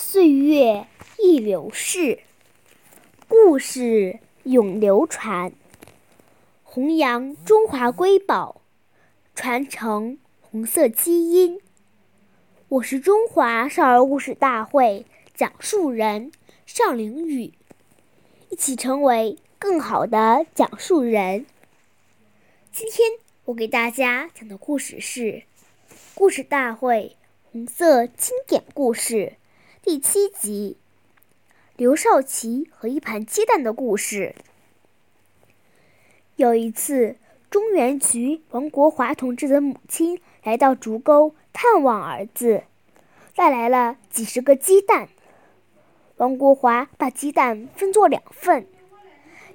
岁月易流逝，故事永流传，弘扬中华瑰宝，传承红色基因。我是中华少儿故事大会讲述人尚凌宇，一起成为更好的讲述人。今天我给大家讲的故事是《故事大会红色经典故事》第七集。刘少奇和一盘鸡蛋的故事。有一次，中原局王国华同志的母亲来到竹沟探望儿子，带来了几十个鸡蛋。王国华把鸡蛋分作两份，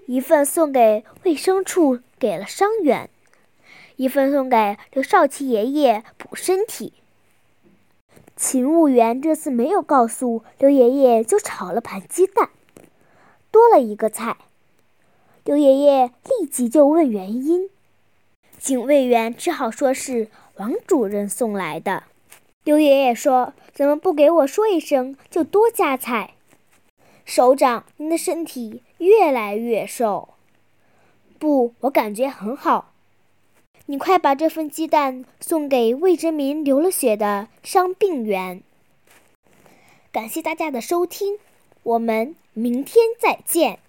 一份送给卫生处，给了伤员；一份送给刘少奇爷爷补身体。勤务员这次没有告诉刘爷爷，就炒了盘鸡蛋，多了一个菜。刘爷爷立即就问原因，警卫员只好说是王主任送来的。刘爷爷说：“怎么不给我说一声，就多加菜？”首长，您的身体越来越瘦。不，我感觉很好。你快把这份鸡蛋送给为人民流了血的伤病员。感谢大家的收听，我们明天再见。